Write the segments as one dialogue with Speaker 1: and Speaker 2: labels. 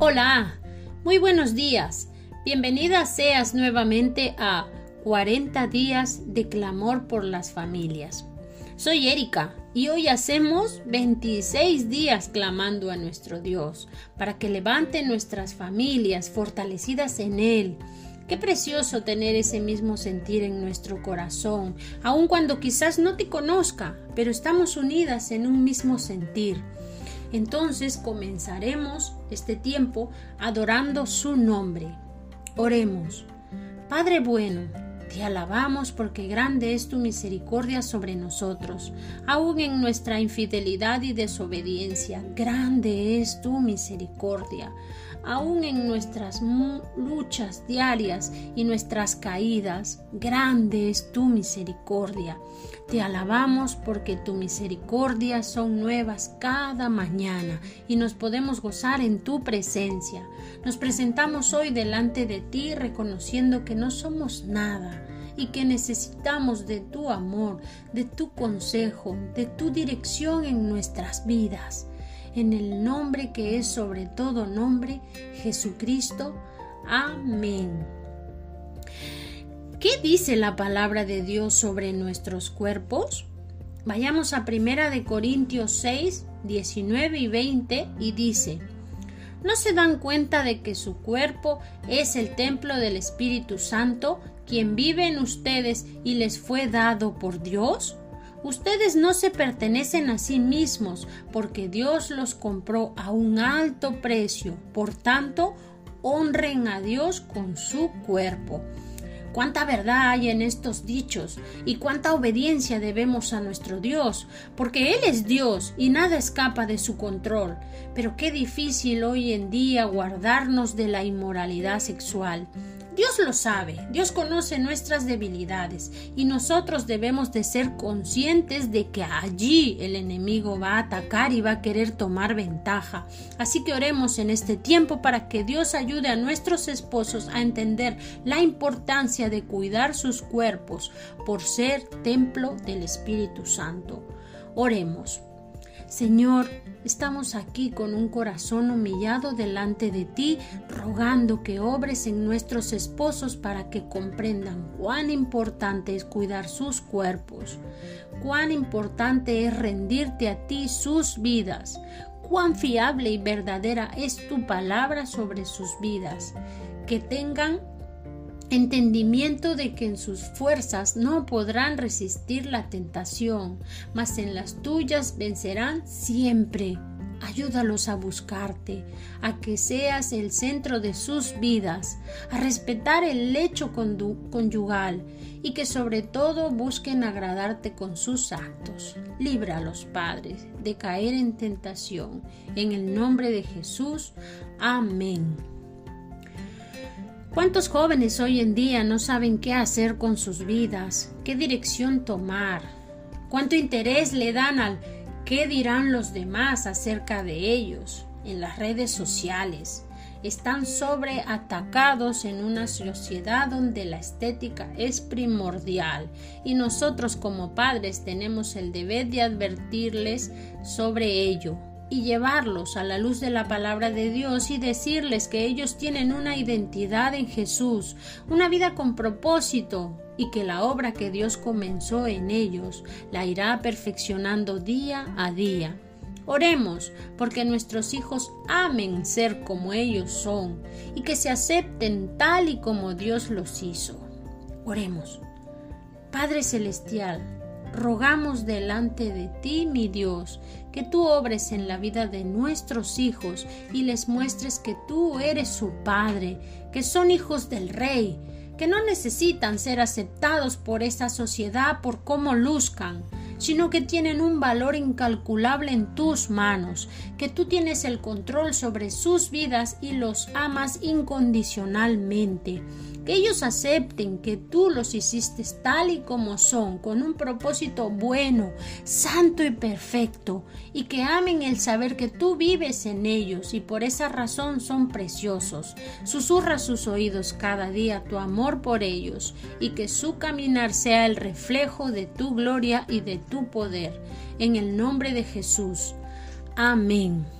Speaker 1: Hola, muy buenos días. Bienvenida seas nuevamente a 40 días de clamor por las familias. Soy Erika y hoy hacemos 26 días clamando a nuestro Dios para que levante nuestras familias fortalecidas en Él. Qué precioso tener ese mismo sentir en nuestro corazón, aun cuando quizás no te conozca, pero estamos unidas en un mismo sentir. Entonces comenzaremos este tiempo adorando su nombre. Oremos. Padre bueno, te alabamos porque grande es tu misericordia sobre nosotros, aun en nuestra infidelidad y desobediencia. Grande es tu misericordia aún en nuestras luchas diarias y nuestras caídas, grande es tu misericordia. Te alabamos porque tu misericordia son nuevas cada mañana y nos podemos gozar en tu presencia. Nos presentamos hoy delante de ti reconociendo que no somos nada y que necesitamos de tu amor, de tu consejo, de tu dirección en nuestras vidas en el nombre que es sobre todo nombre, Jesucristo. Amén. ¿Qué dice la palabra de Dios sobre nuestros cuerpos? Vayamos a Primera de Corintios 6, 19 y 20 y dice: ¿No se dan cuenta de que su cuerpo es el templo del Espíritu Santo, quien vive en ustedes y les fue dado por Dios? Ustedes no se pertenecen a sí mismos, porque Dios los compró a un alto precio. Por tanto, honren a Dios con su cuerpo. Cuánta verdad hay en estos dichos y cuánta obediencia debemos a nuestro Dios, porque Él es Dios y nada escapa de su control. Pero qué difícil hoy en día guardarnos de la inmoralidad sexual. Dios lo sabe, Dios conoce nuestras debilidades y nosotros debemos de ser conscientes de que allí el enemigo va a atacar y va a querer tomar ventaja. Así que oremos en este tiempo para que Dios ayude a nuestros esposos a entender la importancia de cuidar sus cuerpos por ser templo del Espíritu Santo. Oremos. Señor, estamos aquí con un corazón humillado delante de ti, rogando que obres en nuestros esposos para que comprendan cuán importante es cuidar sus cuerpos, cuán importante es rendirte a ti sus vidas, cuán fiable y verdadera es tu palabra sobre sus vidas, que tengan entendimiento de que en sus fuerzas no podrán resistir la tentación, mas en las tuyas vencerán siempre. Ayúdalos a buscarte, a que seas el centro de sus vidas, a respetar el lecho conyugal y que sobre todo busquen agradarte con sus actos. Libra a los padres de caer en tentación. En el nombre de Jesús. Amén. ¿Cuántos jóvenes hoy en día no saben qué hacer con sus vidas? ¿Qué dirección tomar? ¿Cuánto interés le dan al qué dirán los demás acerca de ellos en las redes sociales? Están sobreatacados en una sociedad donde la estética es primordial y nosotros como padres tenemos el deber de advertirles sobre ello y llevarlos a la luz de la palabra de Dios y decirles que ellos tienen una identidad en Jesús, una vida con propósito y que la obra que Dios comenzó en ellos la irá perfeccionando día a día. Oremos porque nuestros hijos amen ser como ellos son y que se acepten tal y como Dios los hizo. Oremos. Padre Celestial, rogamos delante de ti, mi Dios, que tú obres en la vida de nuestros hijos y les muestres que tú eres su Padre, que son hijos del Rey, que no necesitan ser aceptados por esta sociedad por cómo luzcan, sino que tienen un valor incalculable en tus manos, que tú tienes el control sobre sus vidas y los amas incondicionalmente que ellos acepten que tú los hiciste tal y como son, con un propósito bueno, santo y perfecto, y que amen el saber que tú vives en ellos y por esa razón son preciosos. Susurra sus oídos cada día tu amor por ellos y que su caminar sea el reflejo de tu gloria y de tu poder. En el nombre de Jesús. Amén.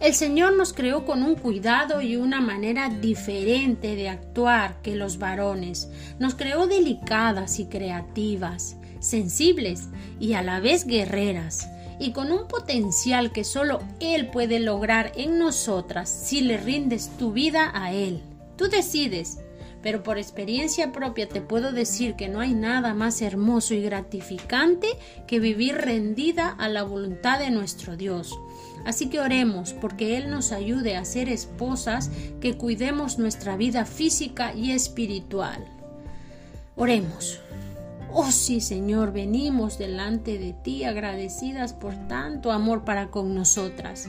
Speaker 1: El Señor nos creó con un cuidado y una manera diferente de actuar que los varones. Nos creó delicadas y creativas, sensibles y a la vez guerreras, y con un potencial que solo Él puede lograr en nosotras si le rindes tu vida a Él. Tú decides, pero por experiencia propia te puedo decir que no hay nada más hermoso y gratificante que vivir rendida a la voluntad de nuestro Dios. Así que oremos porque Él nos ayude a ser esposas que cuidemos nuestra vida física y espiritual. Oremos. Oh sí, Señor, venimos delante de ti agradecidas por tanto amor para con nosotras,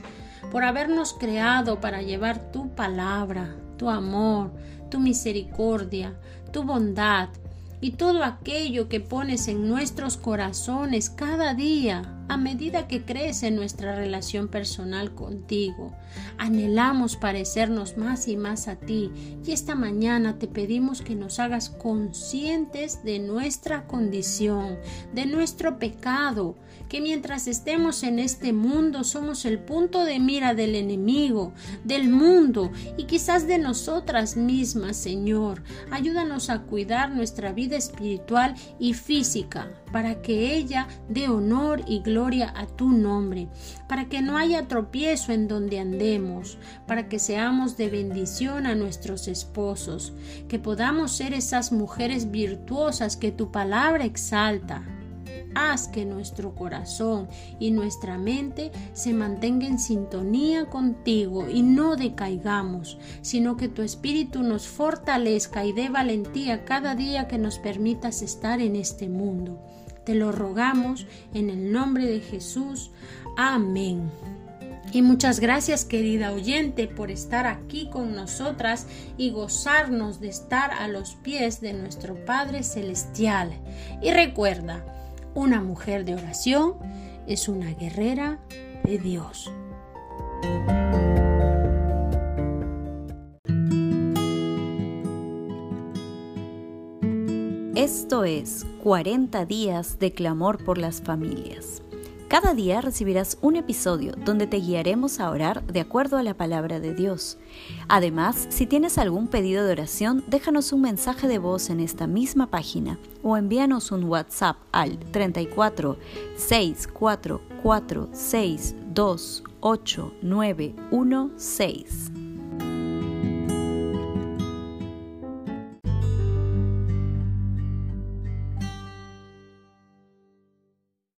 Speaker 1: por habernos creado para llevar tu palabra, tu amor, tu misericordia, tu bondad, y todo aquello que pones en nuestros corazones cada día a medida que crece nuestra relación personal contigo. Anhelamos parecernos más y más a ti y esta mañana te pedimos que nos hagas conscientes de nuestra condición, de nuestro pecado, que mientras estemos en este mundo somos el punto de mira del enemigo, del mundo y quizás de nosotras mismas, Señor. Ayúdanos a cuidar nuestra vida espiritual y física para que ella dé honor y gloria a tu nombre, para que no haya tropiezo en donde andemos, para que seamos de bendición a nuestros esposos, que podamos ser esas mujeres virtuosas que tu palabra exalta. Haz que nuestro corazón y nuestra mente se mantenga en sintonía contigo y no decaigamos, sino que tu espíritu nos fortalezca y dé valentía cada día que nos permitas estar en este mundo. Te lo rogamos en el nombre de Jesús. Amén. Y muchas gracias querida oyente por estar aquí con nosotras y gozarnos de estar a los pies de nuestro Padre Celestial. Y recuerda, una mujer de oración es una guerrera de Dios.
Speaker 2: Esto es 40 días de clamor por las familias. Cada día recibirás un episodio donde te guiaremos a orar de acuerdo a la palabra de Dios. Además, si tienes algún pedido de oración, déjanos un mensaje de voz en esta misma página o envíanos un WhatsApp al 34 644 628 916.